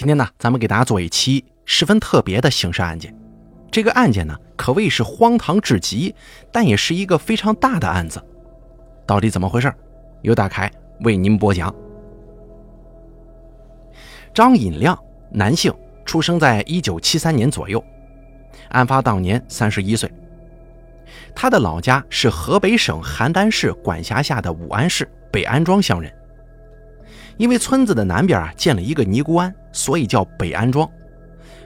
今天呢，咱们给大家做一期十分特别的刑事案件。这个案件呢，可谓是荒唐至极，但也是一个非常大的案子。到底怎么回事？由大凯为您播讲。张尹亮，男性，出生在一九七三年左右，案发当年三十一岁。他的老家是河北省邯郸市管辖下的武安市北安庄乡人。因为村子的南边啊建了一个尼姑庵，所以叫北安庄。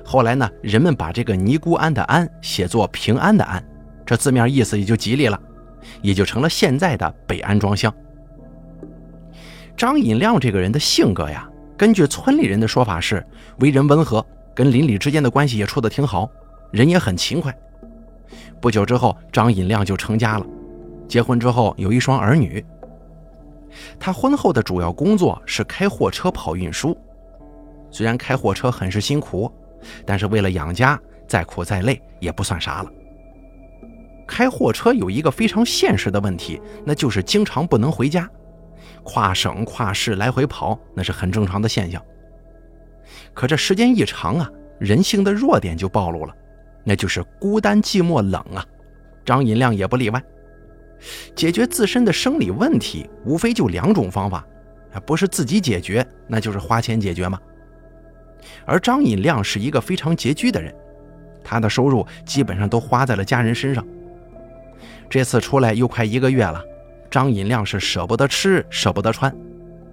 后来呢，人们把这个尼姑庵的庵写作平安的安，这字面意思也就吉利了，也就成了现在的北安庄乡。张尹亮这个人的性格呀，根据村里人的说法是为人温和，跟邻里之间的关系也处得挺好，人也很勤快。不久之后，张尹亮就成家了，结婚之后有一双儿女。他婚后的主要工作是开货车跑运输，虽然开货车很是辛苦，但是为了养家，再苦再累也不算啥了。开货车有一个非常现实的问题，那就是经常不能回家，跨省跨市来回跑，那是很正常的现象。可这时间一长啊，人性的弱点就暴露了，那就是孤单寂寞冷啊。张银亮也不例外。解决自身的生理问题，无非就两种方法，啊，不是自己解决，那就是花钱解决嘛。而张尹亮是一个非常拮据的人，他的收入基本上都花在了家人身上。这次出来又快一个月了，张尹亮是舍不得吃，舍不得穿。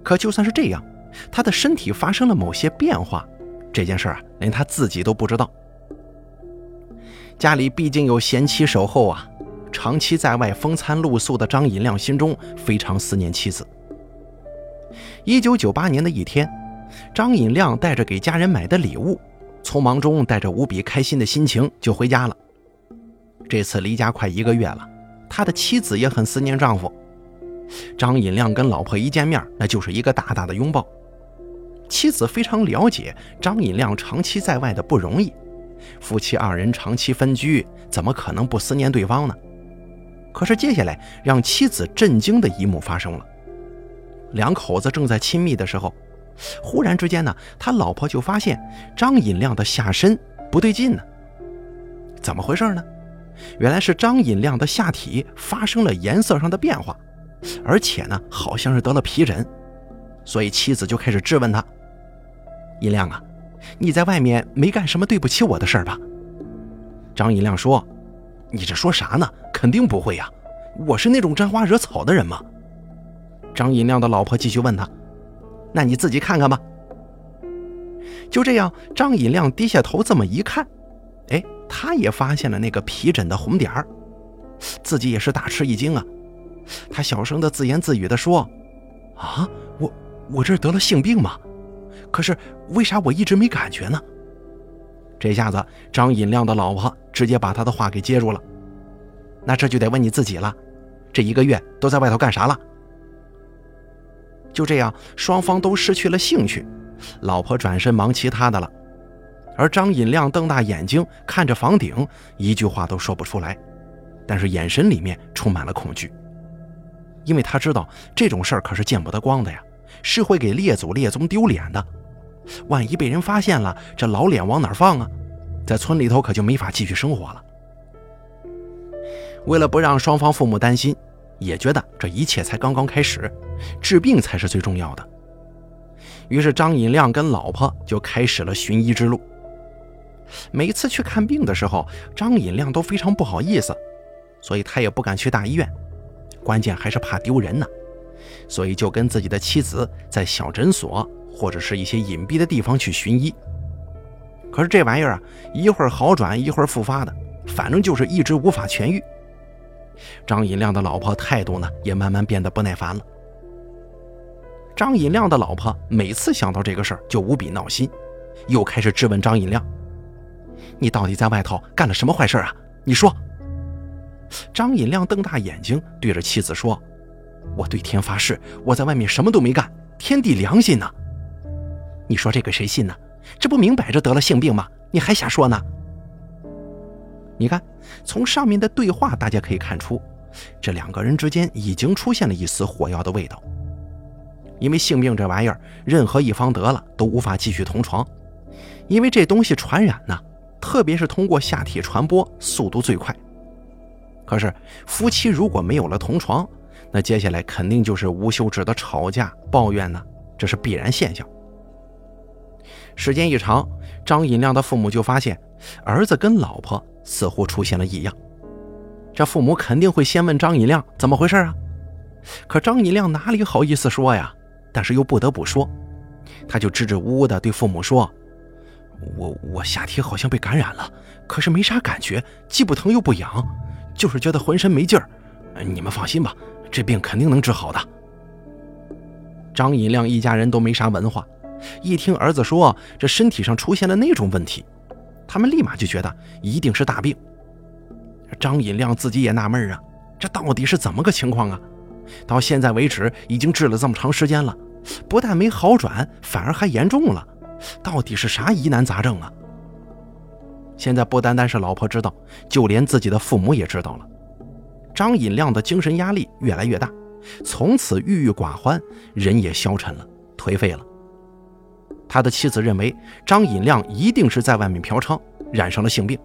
可就算是这样，他的身体发生了某些变化，这件事啊，连他自己都不知道。家里毕竟有贤妻守候啊。长期在外风餐露宿的张尹亮心中非常思念妻子。一九九八年的一天，张尹亮带着给家人买的礼物，匆忙中带着无比开心的心情就回家了。这次离家快一个月了，他的妻子也很思念丈夫。张尹亮跟老婆一见面，那就是一个大大的拥抱。妻子非常了解张尹亮长期在外的不容易，夫妻二人长期分居，怎么可能不思念对方呢？可是接下来让妻子震惊的一幕发生了，两口子正在亲密的时候，忽然之间呢，他老婆就发现张尹亮的下身不对劲呢。怎么回事呢？原来是张尹亮的下体发生了颜色上的变化，而且呢，好像是得了皮疹，所以妻子就开始质问他：“尹亮啊，你在外面没干什么对不起我的事儿吧？”张尹亮说。你这说啥呢？肯定不会呀！我是那种沾花惹草的人吗？张银亮的老婆继续问他：“那你自己看看吧。”就这样，张银亮低下头这么一看，哎，他也发现了那个皮疹的红点儿，自己也是大吃一惊啊！他小声的自言自语的说：“啊，我我这得了性病吗？可是为啥我一直没感觉呢？”这下子，张尹亮的老婆直接把他的话给接住了。那这就得问你自己了，这一个月都在外头干啥了？就这样，双方都失去了兴趣，老婆转身忙其他的了，而张尹亮瞪大眼睛看着房顶，一句话都说不出来，但是眼神里面充满了恐惧，因为他知道这种事儿可是见不得光的呀，是会给列祖列宗丢脸的。万一被人发现了，这老脸往哪放啊？在村里头可就没法继续生活了。为了不让双方父母担心，也觉得这一切才刚刚开始，治病才是最重要的。于是张尹亮跟老婆就开始了寻医之路。每次去看病的时候，张尹亮都非常不好意思，所以他也不敢去大医院，关键还是怕丢人呢，所以就跟自己的妻子在小诊所。或者是一些隐蔽的地方去寻医，可是这玩意儿啊，一会儿好转，一会儿复发的，反正就是一直无法痊愈。张尹亮的老婆态度呢，也慢慢变得不耐烦了。张尹亮的老婆每次想到这个事儿就无比闹心，又开始质问张尹亮：“你到底在外头干了什么坏事啊？你说。”张尹亮瞪大眼睛对着妻子说：“我对天发誓，我在外面什么都没干，天地良心呐！”你说这个谁信呢？这不明摆着得了性病吗？你还瞎说呢？你看，从上面的对话，大家可以看出，这两个人之间已经出现了一丝火药的味道。因为性病这玩意儿，任何一方得了都无法继续同床，因为这东西传染呢，特别是通过下体传播，速度最快。可是夫妻如果没有了同床，那接下来肯定就是无休止的吵架、抱怨呢，这是必然现象。时间一长，张银亮的父母就发现儿子跟老婆似乎出现了异样。这父母肯定会先问张银亮怎么回事啊？可张银亮哪里好意思说呀？但是又不得不说，他就支支吾吾地对父母说：“我我下体好像被感染了，可是没啥感觉，既不疼又不痒，就是觉得浑身没劲儿。你们放心吧，这病肯定能治好的。”张银亮一家人都没啥文化，一听儿子说这身体上出现了那种问题，他们立马就觉得一定是大病。张银亮自己也纳闷啊，这到底是怎么个情况啊？到现在为止，已经治了这么长时间了，不但没好转，反而还严重了。到底是啥疑难杂症啊？现在不单单是老婆知道，就连自己的父母也知道了。张银亮的精神压力越来越大，从此郁郁寡欢，人也消沉了，颓废了。他的妻子认为张尹亮一定是在外面嫖娼，染上了性病，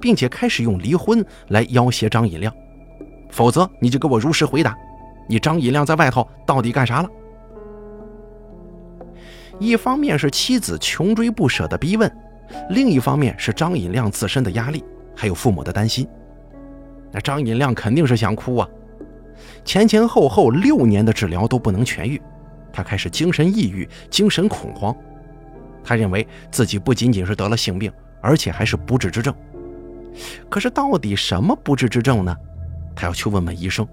并且开始用离婚来要挟张尹亮，否则你就给我如实回答。你张尹亮在外头到底干啥了？一方面是妻子穷追不舍的逼问，另一方面是张尹亮自身的压力，还有父母的担心。那张尹亮肯定是想哭啊！前前后后六年的治疗都不能痊愈，他开始精神抑郁、精神恐慌。他认为自己不仅仅是得了性病，而且还是不治之症。可是到底什么不治之症呢？他要去问问医生。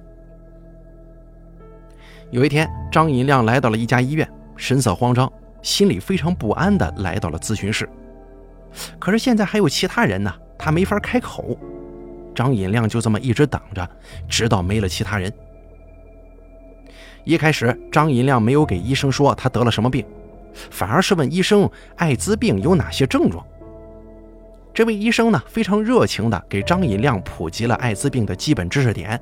有一天，张银亮来到了一家医院，神色慌张，心里非常不安地来到了咨询室。可是现在还有其他人呢，他没法开口。张银亮就这么一直等着，直到没了其他人。一开始，张银亮没有给医生说他得了什么病，反而是问医生艾滋病有哪些症状。这位医生呢，非常热情地给张银亮普及了艾滋病的基本知识点。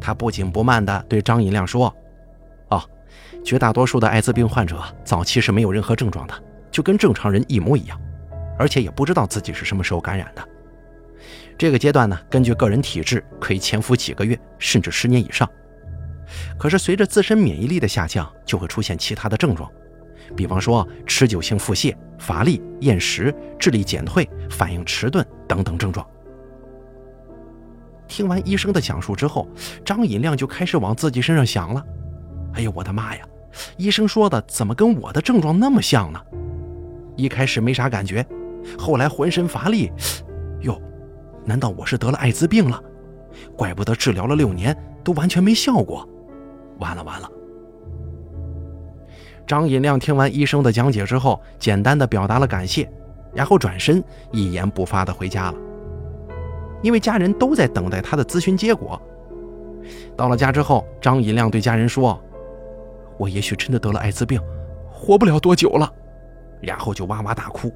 他不紧不慢地对张银亮说：“哦，绝大多数的艾滋病患者早期是没有任何症状的，就跟正常人一模一样，而且也不知道自己是什么时候感染的。这个阶段呢，根据个人体质可以潜伏几个月，甚至十年以上。可是随着自身免疫力的下降，就会出现其他的症状，比方说持久性腹泻、乏力、厌食、智力减退、反应迟钝等等症状。”听完医生的讲述之后，张银亮就开始往自己身上想了。哎呦，我的妈呀！医生说的怎么跟我的症状那么像呢？一开始没啥感觉，后来浑身乏力。哟，难道我是得了艾滋病了？怪不得治疗了六年都完全没效果。完了完了！张银亮听完医生的讲解之后，简单的表达了感谢，然后转身一言不发的回家了。因为家人都在等待他的咨询结果。到了家之后，张银亮对家人说：“我也许真的得了艾滋病，活不了多久了。”然后就哇哇大哭。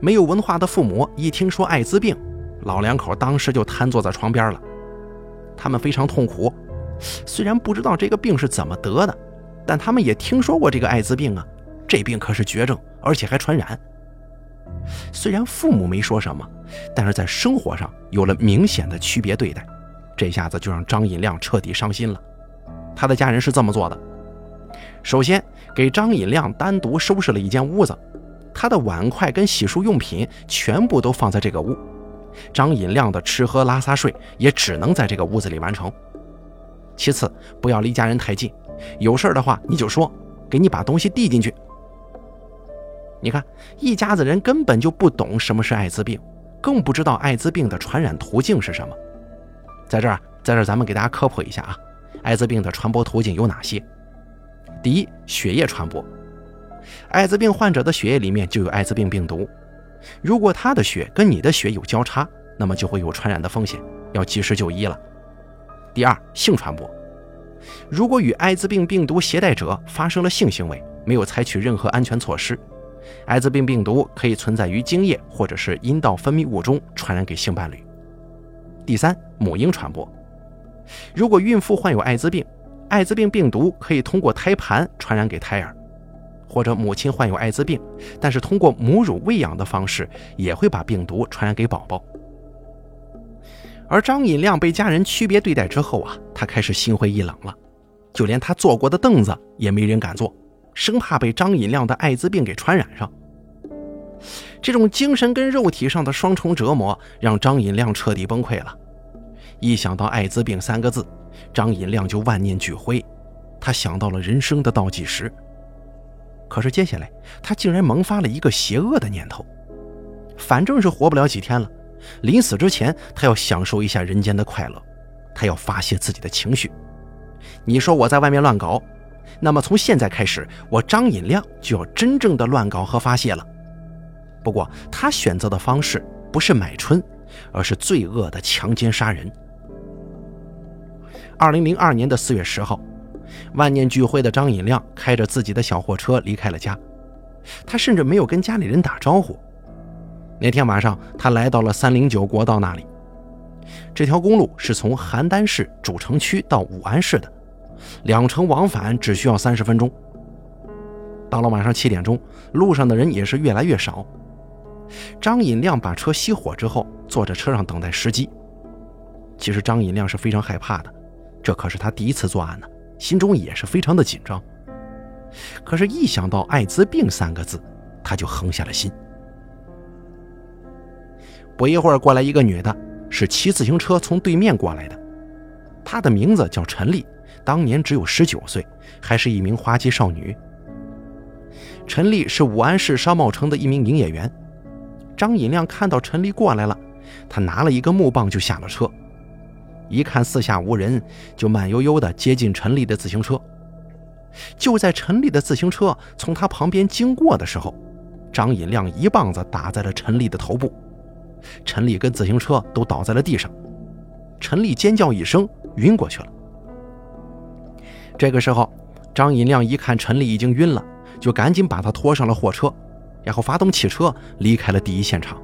没有文化的父母一听说艾滋病，老两口当时就瘫坐在床边了。他们非常痛苦，虽然不知道这个病是怎么得的，但他们也听说过这个艾滋病啊。这病可是绝症，而且还传染。虽然父母没说什么，但是在生活上有了明显的区别对待，这下子就让张银亮彻底伤心了。他的家人是这么做的：首先给张银亮单独收拾了一间屋子，他的碗筷跟洗漱用品全部都放在这个屋，张银亮的吃喝拉撒睡也只能在这个屋子里完成。其次，不要离家人太近，有事的话你就说，给你把东西递进去。你看，一家子人根本就不懂什么是艾滋病，更不知道艾滋病的传染途径是什么。在这儿，在这儿，咱们给大家科普一下啊，艾滋病的传播途径有哪些？第一，血液传播。艾滋病患者的血液里面就有艾滋病病毒，如果他的血跟你的血有交叉，那么就会有传染的风险，要及时就医了。第二，性传播。如果与艾滋病病毒携带者发生了性行为，没有采取任何安全措施。艾滋病病毒可以存在于精液或者是阴道分泌物中，传染给性伴侣。第三，母婴传播。如果孕妇患有艾滋病，艾滋病病毒可以通过胎盘传染给胎儿。或者母亲患有艾滋病，但是通过母乳喂养的方式也会把病毒传染给宝宝。而张尹亮被家人区别对待之后啊，他开始心灰意冷了，就连他坐过的凳子也没人敢坐，生怕被张尹亮的艾滋病给传染上。这种精神跟肉体上的双重折磨，让张尹亮彻底崩溃了。一想到艾滋病三个字，张尹亮就万念俱灰，他想到了人生的倒计时。可是接下来，他竟然萌发了一个邪恶的念头，反正是活不了几天了，临死之前，他要享受一下人间的快乐，他要发泄自己的情绪。你说我在外面乱搞，那么从现在开始，我张尹亮就要真正的乱搞和发泄了。不过，他选择的方式不是买春，而是罪恶的强奸杀人。二零零二年的四月十号。万念俱灰的张尹亮开着自己的小货车离开了家，他甚至没有跟家里人打招呼。那天晚上，他来到了三零九国道那里。这条公路是从邯郸市主城区到武安市的，两城往返只需要三十分钟。到了晚上七点钟，路上的人也是越来越少。张尹亮把车熄火之后，坐在车上等待时机。其实张尹亮是非常害怕的，这可是他第一次作案呢。心中也是非常的紧张，可是，一想到艾滋病三个字，他就横下了心。不一会儿，过来一个女的，是骑自行车从对面过来的，她的名字叫陈丽，当年只有十九岁，还是一名花季少女。陈丽是武安市商贸城的一名营业员。张尹亮看到陈丽过来了，他拿了一个木棒就下了车。一看四下无人，就慢悠悠地接近陈丽的自行车。就在陈丽的自行车从他旁边经过的时候，张尹亮一棒子打在了陈丽的头部，陈丽跟自行车都倒在了地上。陈丽尖叫一声，晕过去了。这个时候，张尹亮一看陈丽已经晕了，就赶紧把她拖上了货车，然后发动汽车离开了第一现场。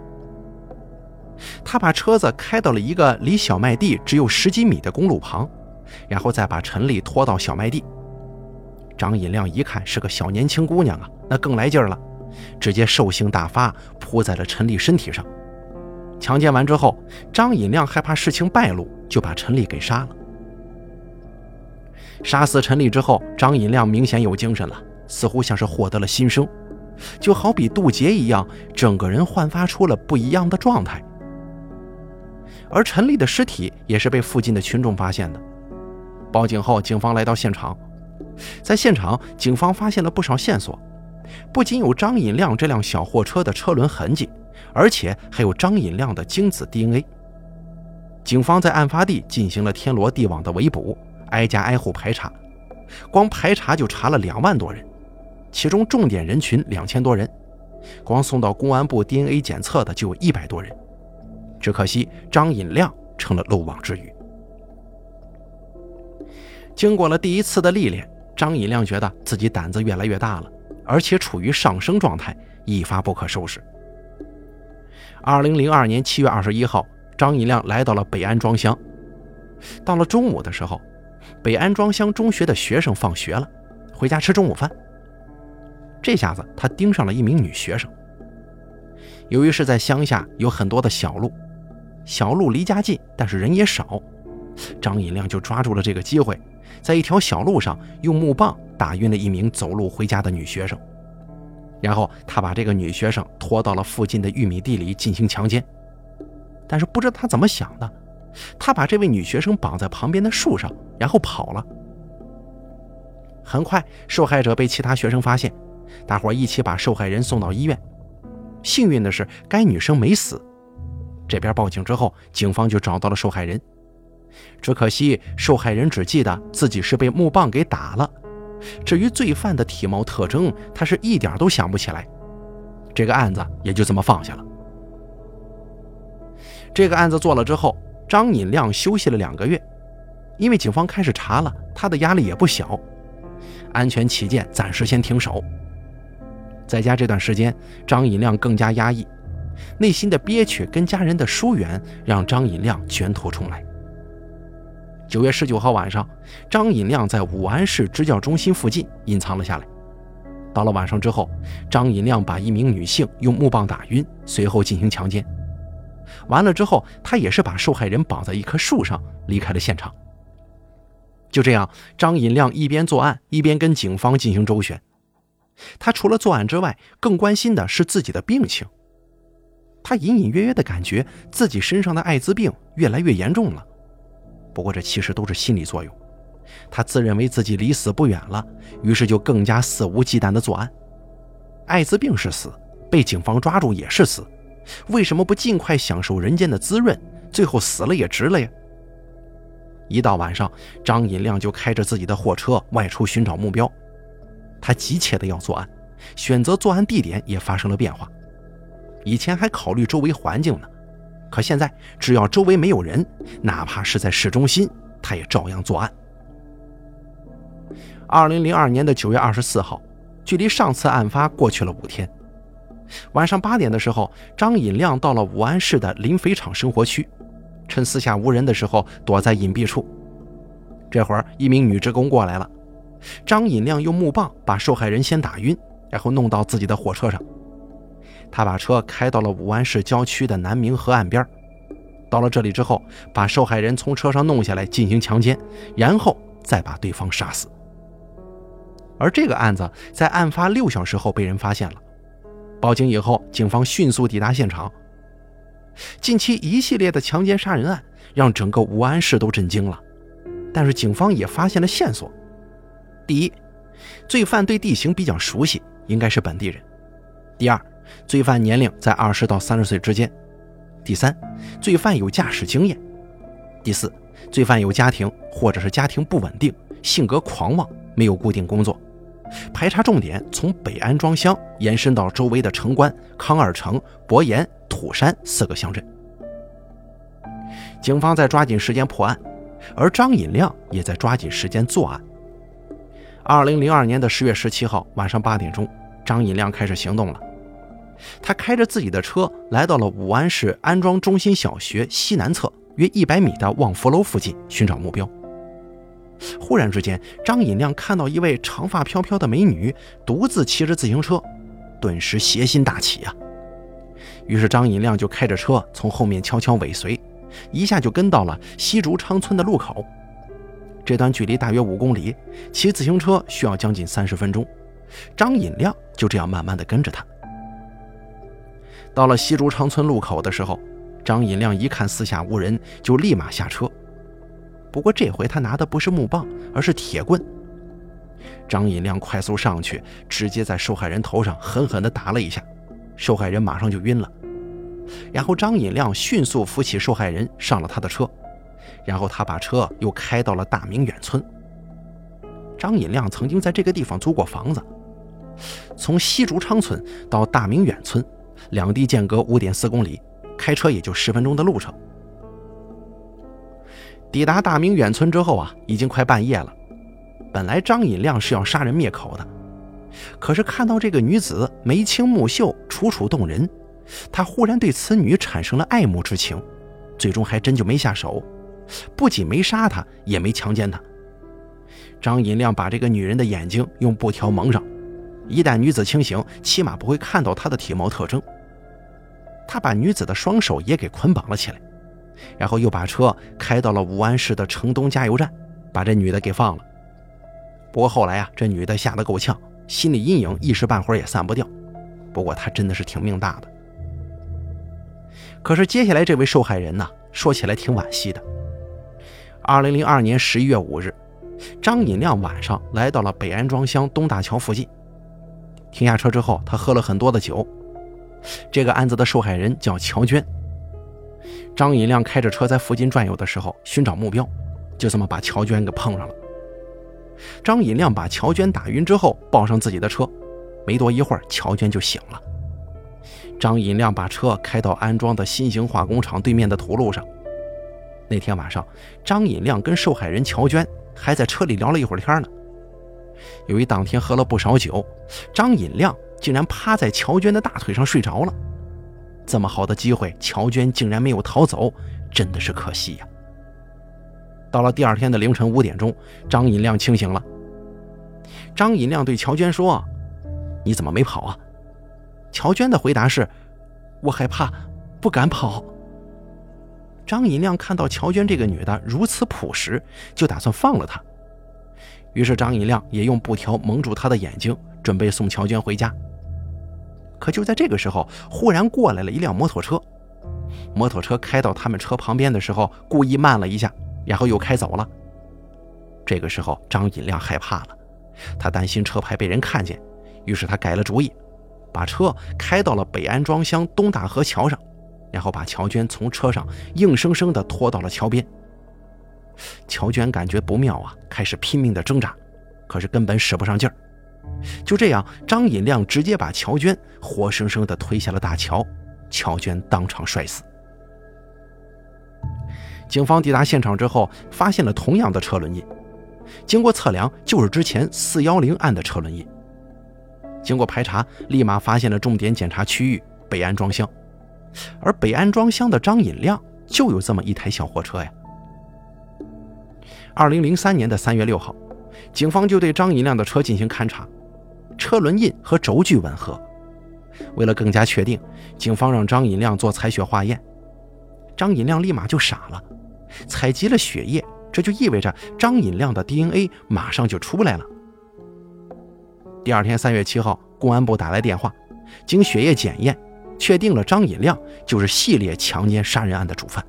他把车子开到了一个离小麦地只有十几米的公路旁，然后再把陈丽拖到小麦地。张尹亮一看是个小年轻姑娘啊，那更来劲儿了，直接兽性大发，扑在了陈丽身体上。强奸完之后，张尹亮害怕事情败露，就把陈丽给杀了。杀死陈丽之后，张尹亮明显有精神了，似乎像是获得了新生，就好比渡劫一样，整个人焕发出了不一样的状态。而陈丽的尸体也是被附近的群众发现的。报警后，警方来到现场，在现场，警方发现了不少线索，不仅有张尹亮这辆小货车的车轮痕迹，而且还有张尹亮的精子 DNA。警方在案发地进行了天罗地网的围捕，挨家挨户排查，光排查就查了两万多人，其中重点人群两千多人，光送到公安部 DNA 检测的就有一百多人。只可惜张尹亮成了漏网之鱼。经过了第一次的历练，张尹亮觉得自己胆子越来越大了，而且处于上升状态，一发不可收拾。二零零二年七月二十一号，张尹亮来到了北安庄乡。到了中午的时候，北安庄乡中学的学生放学了，回家吃中午饭。这下子他盯上了一名女学生。由于是在乡下，有很多的小路。小路离家近，但是人也少。张尹亮就抓住了这个机会，在一条小路上用木棒打晕了一名走路回家的女学生，然后他把这个女学生拖到了附近的玉米地里进行强奸。但是不知道他怎么想的，他把这位女学生绑在旁边的树上，然后跑了。很快，受害者被其他学生发现，大伙一起把受害人送到医院。幸运的是，该女生没死。这边报警之后，警方就找到了受害人。只可惜，受害人只记得自己是被木棒给打了，至于罪犯的体貌特征，他是一点都想不起来。这个案子也就这么放下了。这个案子做了之后，张尹亮休息了两个月，因为警方开始查了，他的压力也不小。安全起见，暂时先停手。在家这段时间，张尹亮更加压抑。内心的憋屈跟家人的疏远，让张尹亮卷土重来。九月十九号晚上，张尹亮在武安市支教中心附近隐藏了下来。到了晚上之后，张银亮把一名女性用木棒打晕，随后进行强奸。完了之后，他也是把受害人绑在一棵树上离开了现场。就这样，张银亮一边作案，一边跟警方进行周旋。他除了作案之外，更关心的是自己的病情。他隐隐约约的感觉自己身上的艾滋病越来越严重了。不过这其实都是心理作用。他自认为自己离死不远了，于是就更加肆无忌惮的作案。艾滋病是死，被警方抓住也是死，为什么不尽快享受人间的滋润？最后死了也值了呀！一到晚上，张银亮就开着自己的货车外出寻找目标。他急切的要作案，选择作案地点也发生了变化。以前还考虑周围环境呢，可现在只要周围没有人，哪怕是在市中心，他也照样作案。二零零二年的九月二十四号，距离上次案发过去了五天。晚上八点的时候，张尹亮到了武安市的磷肥厂生活区。趁四下无人的时候，躲在隐蔽处。这会儿，一名女职工过来了。张尹亮用木棒把受害人先打晕，然后弄到自己的火车上。他把车开到了武安市郊区的南明河岸边。到了这里之后，把受害人从车上弄下来进行强奸，然后再把对方杀死。而这个案子在案发六小时后被人发现了。报警以后，警方迅速抵达现场。近期一系列的强奸杀人案让整个武安市都震惊了，但是警方也发现了线索。第一，罪犯对地形比较熟悉，应该是本地人；第二，罪犯年龄在二十到三十岁之间；第三，罪犯有驾驶经验；第四，罪犯有家庭或者是家庭不稳定，性格狂妄，没有固定工作。排查重点从北安庄乡延伸到周围的城关、康二城、博岩。土山四个乡镇，警方在抓紧时间破案，而张引亮也在抓紧时间作案。二零零二年的十月十七号晚上八点钟，张引亮开始行动了。他开着自己的车来到了武安市安庄中心小学西南侧约一百米的望福楼附近寻找目标。忽然之间，张引亮看到一位长发飘飘的美女独自骑着自行车，顿时邪心大起啊！于是张银亮就开着车从后面悄悄尾随，一下就跟到了西竹昌村的路口。这段距离大约五公里，骑自行车需要将近三十分钟。张银亮就这样慢慢的跟着他。到了西竹昌村路口的时候，张引亮一看四下无人，就立马下车。不过这回他拿的不是木棒，而是铁棍。张引亮快速上去，直接在受害人头上狠狠地打了一下。受害人马上就晕了，然后张引亮迅速扶起受害人上了他的车，然后他把车又开到了大明远村。张引亮曾经在这个地方租过房子，从西竹昌村到大明远村，两地间隔五点四公里，开车也就十分钟的路程。抵达大明远村之后啊，已经快半夜了。本来张引亮是要杀人灭口的。可是看到这个女子眉清目秀、楚楚动人，他忽然对此女产生了爱慕之情，最终还真就没下手，不仅没杀她，也没强奸她。张尹亮把这个女人的眼睛用布条蒙上，一旦女子清醒，起码不会看到她的体貌特征。他把女子的双手也给捆绑了起来，然后又把车开到了武安市的城东加油站，把这女的给放了。不过后来啊，这女的吓得够呛。心理阴影一时半会儿也散不掉，不过她真的是挺命大的。可是接下来这位受害人呢，说起来挺惋惜的。二零零二年十一月五日，张引亮晚上来到了北安庄乡东大桥附近，停下车之后，他喝了很多的酒。这个案子的受害人叫乔娟。张引亮开着车在附近转悠的时候，寻找目标，就这么把乔娟给碰上了。张引亮把乔娟打晕之后，抱上自己的车，没多一会儿，乔娟就醒了。张引亮把车开到安装的新型化工厂对面的土路上。那天晚上，张引亮跟受害人乔娟还在车里聊了一会儿天呢。由于当天喝了不少酒，张引亮竟然趴在乔娟的大腿上睡着了。这么好的机会，乔娟竟然没有逃走，真的是可惜呀。到了第二天的凌晨五点钟，张银亮清醒了。张银亮对乔娟说：“你怎么没跑啊？”乔娟的回答是：“我害怕，不敢跑。”张银亮看到乔娟这个女的如此朴实，就打算放了她。于是张银亮也用布条蒙住她的眼睛，准备送乔娟回家。可就在这个时候，忽然过来了一辆摩托车。摩托车开到他们车旁边的时候，故意慢了一下，然后又开走了。这个时候，张银亮害怕了，他担心车牌被人看见，于是他改了主意，把车开到了北安庄乡东大河桥上。然后把乔娟从车上硬生生地拖到了桥边。乔娟感觉不妙啊，开始拼命地挣扎，可是根本使不上劲儿。就这样，张引亮直接把乔娟活生生地推下了大桥，乔娟当场摔死。警方抵达现场之后，发现了同样的车轮印，经过测量，就是之前四幺零案的车轮印。经过排查，立马发现了重点检查区域北安庄乡。而北安庄乡的张引亮就有这么一台小货车呀。二零零三年的三月六号，警方就对张银亮的车进行勘查，车轮印和轴距吻合。为了更加确定，警方让张银亮做采血化验。张银亮立马就傻了，采集了血液，这就意味着张银亮的 DNA 马上就出来了。第二天三月七号，公安部打来电话，经血液检验。确定了张银亮就是系列强奸杀人案的主犯。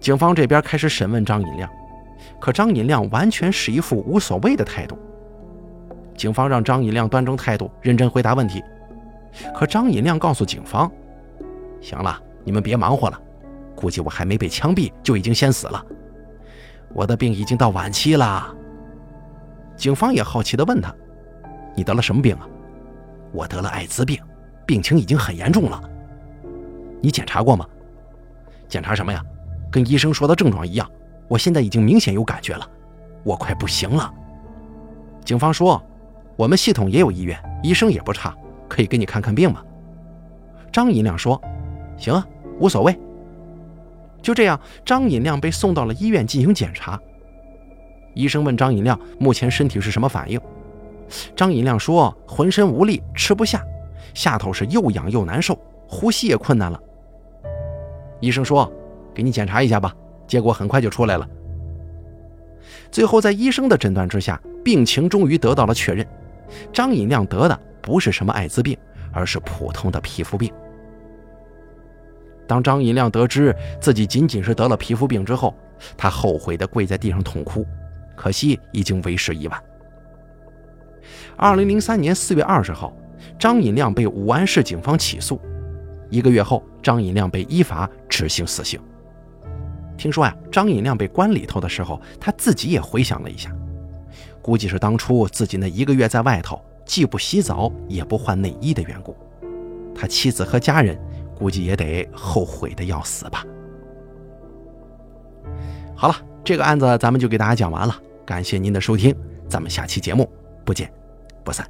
警方这边开始审问张银亮，可张银亮完全是一副无所谓的态度。警方让张银亮端正态度，认真回答问题。可张银亮告诉警方：“行了，你们别忙活了，估计我还没被枪毙就已经先死了，我的病已经到晚期了。”警方也好奇地问他：“你得了什么病啊？”“我得了艾滋病。”病情已经很严重了，你检查过吗？检查什么呀？跟医生说的症状一样，我现在已经明显有感觉了，我快不行了。警方说，我们系统也有医院，医生也不差，可以给你看看病吗？张银亮说，行啊，无所谓。就这样，张银亮被送到了医院进行检查。医生问张银亮目前身体是什么反应，张银亮说浑身无力，吃不下。下头是又痒又难受，呼吸也困难了。医生说：“给你检查一下吧。”结果很快就出来了。最后在医生的诊断之下，病情终于得到了确认。张引亮得的不是什么艾滋病，而是普通的皮肤病。当张引亮得知自己仅仅是得了皮肤病之后，他后悔的跪在地上痛哭，可惜已经为时已晚。二零零三年四月二十号。张引亮被武安市警方起诉，一个月后，张引亮被依法执行死刑。听说呀，张引亮被关里头的时候，他自己也回想了一下，估计是当初自己那一个月在外头，既不洗澡也不换内衣的缘故，他妻子和家人估计也得后悔的要死吧。好了，这个案子咱们就给大家讲完了，感谢您的收听，咱们下期节目不见不散。